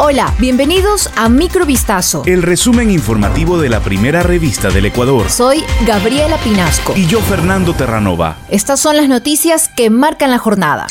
Hola, bienvenidos a Microvistazo. El resumen informativo de la primera revista del Ecuador. Soy Gabriela Pinasco. Y yo, Fernando Terranova. Estas son las noticias que marcan la jornada.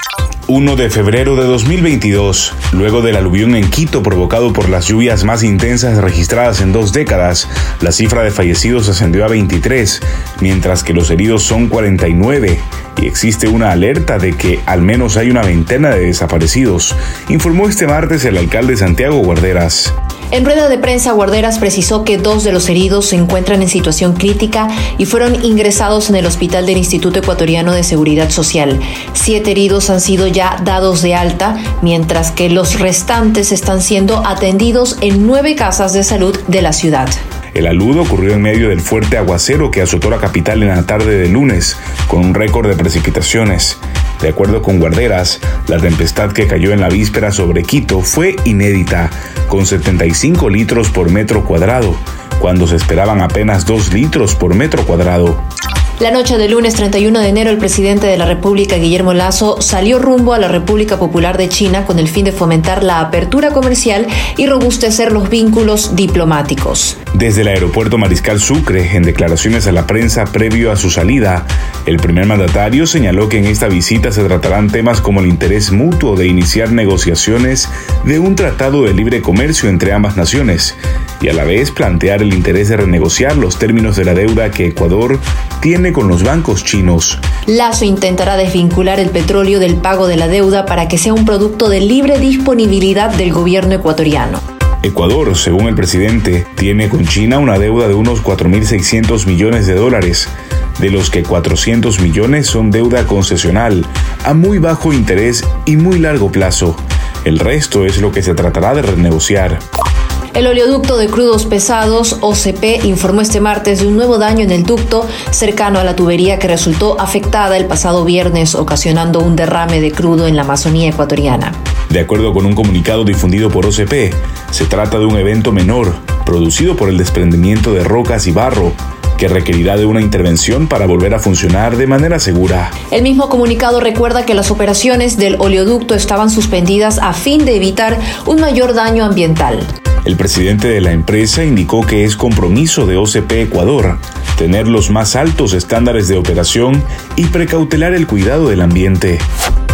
1 de febrero de 2022, luego del aluvión en Quito provocado por las lluvias más intensas registradas en dos décadas, la cifra de fallecidos ascendió a 23, mientras que los heridos son 49 y existe una alerta de que al menos hay una veintena de desaparecidos, informó este martes el alcalde Santiago Guarderas. En rueda de prensa, Guarderas precisó que dos de los heridos se encuentran en situación crítica y fueron ingresados en el hospital del Instituto Ecuatoriano de Seguridad Social. Siete heridos han sido ya dados de alta, mientras que los restantes están siendo atendidos en nueve casas de salud de la ciudad. El aludo ocurrió en medio del fuerte aguacero que azotó la capital en la tarde de lunes, con un récord de precipitaciones. De acuerdo con Guarderas, la tempestad que cayó en la víspera sobre Quito fue inédita, con 75 litros por metro cuadrado, cuando se esperaban apenas 2 litros por metro cuadrado. La noche del lunes 31 de enero, el presidente de la República, Guillermo Lazo, salió rumbo a la República Popular de China con el fin de fomentar la apertura comercial y robustecer los vínculos diplomáticos. Desde el aeropuerto Mariscal Sucre, en declaraciones a la prensa previo a su salida, el primer mandatario señaló que en esta visita se tratarán temas como el interés mutuo de iniciar negociaciones de un tratado de libre comercio entre ambas naciones y a la vez plantear el interés de renegociar los términos de la deuda que Ecuador tiene con los bancos chinos. Lazo intentará desvincular el petróleo del pago de la deuda para que sea un producto de libre disponibilidad del gobierno ecuatoriano. Ecuador, según el presidente, tiene con China una deuda de unos 4.600 millones de dólares, de los que 400 millones son deuda concesional, a muy bajo interés y muy largo plazo. El resto es lo que se tratará de renegociar. El oleoducto de crudos pesados, OCP, informó este martes de un nuevo daño en el ducto cercano a la tubería que resultó afectada el pasado viernes, ocasionando un derrame de crudo en la Amazonía ecuatoriana. De acuerdo con un comunicado difundido por OCP, se trata de un evento menor, producido por el desprendimiento de rocas y barro, que requerirá de una intervención para volver a funcionar de manera segura. El mismo comunicado recuerda que las operaciones del oleoducto estaban suspendidas a fin de evitar un mayor daño ambiental. El presidente de la empresa indicó que es compromiso de OCP Ecuador tener los más altos estándares de operación y precautelar el cuidado del ambiente.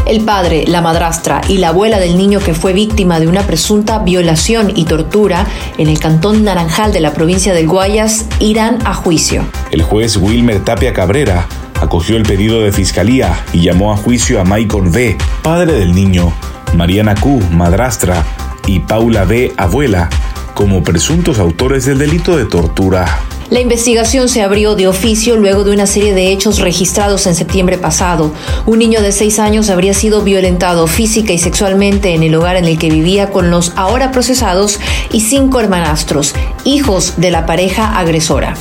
El padre, la madrastra y la abuela del niño que fue víctima de una presunta violación y tortura en el cantón Naranjal de la provincia del Guayas irán a juicio. El juez Wilmer Tapia Cabrera acogió el pedido de fiscalía y llamó a juicio a Michael V., padre del niño, Mariana Q., madrastra, y Paula B., abuela, como presuntos autores del delito de tortura. La investigación se abrió de oficio luego de una serie de hechos registrados en septiembre pasado. Un niño de seis años habría sido violentado física y sexualmente en el hogar en el que vivía con los ahora procesados y cinco hermanastros, hijos de la pareja agresora.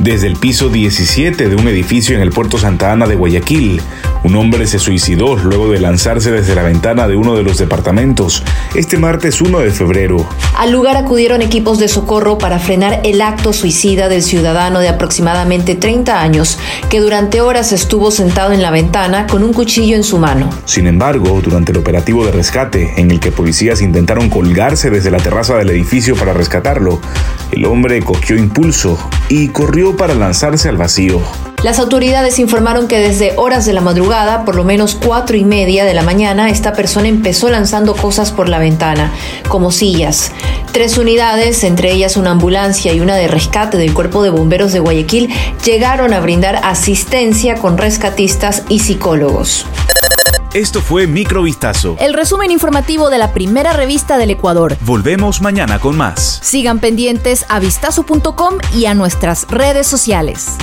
Desde el piso 17 de un edificio en el puerto Santa Ana de Guayaquil, un hombre se suicidó luego de lanzarse desde la ventana de uno de los departamentos este martes 1 de febrero. Al lugar acudieron equipos de socorro para frenar el acto suicida del ciudadano de aproximadamente 30 años que durante horas estuvo sentado en la ventana con un cuchillo en su mano. Sin embargo, durante el operativo de rescate, en el que policías intentaron colgarse desde la terraza del edificio para rescatarlo, el hombre cogió impulso y corrió para lanzarse al vacío. Las autoridades informaron que desde horas de la madrugada, por lo menos cuatro y media de la mañana, esta persona empezó lanzando cosas por la ventana, como sillas. Tres unidades, entre ellas una ambulancia y una de rescate del Cuerpo de Bomberos de Guayaquil, llegaron a brindar asistencia con rescatistas y psicólogos. Esto fue Microvistazo. El resumen informativo de la primera revista del Ecuador. Volvemos mañana con más. Sigan pendientes a vistazo.com y a nuestras redes sociales.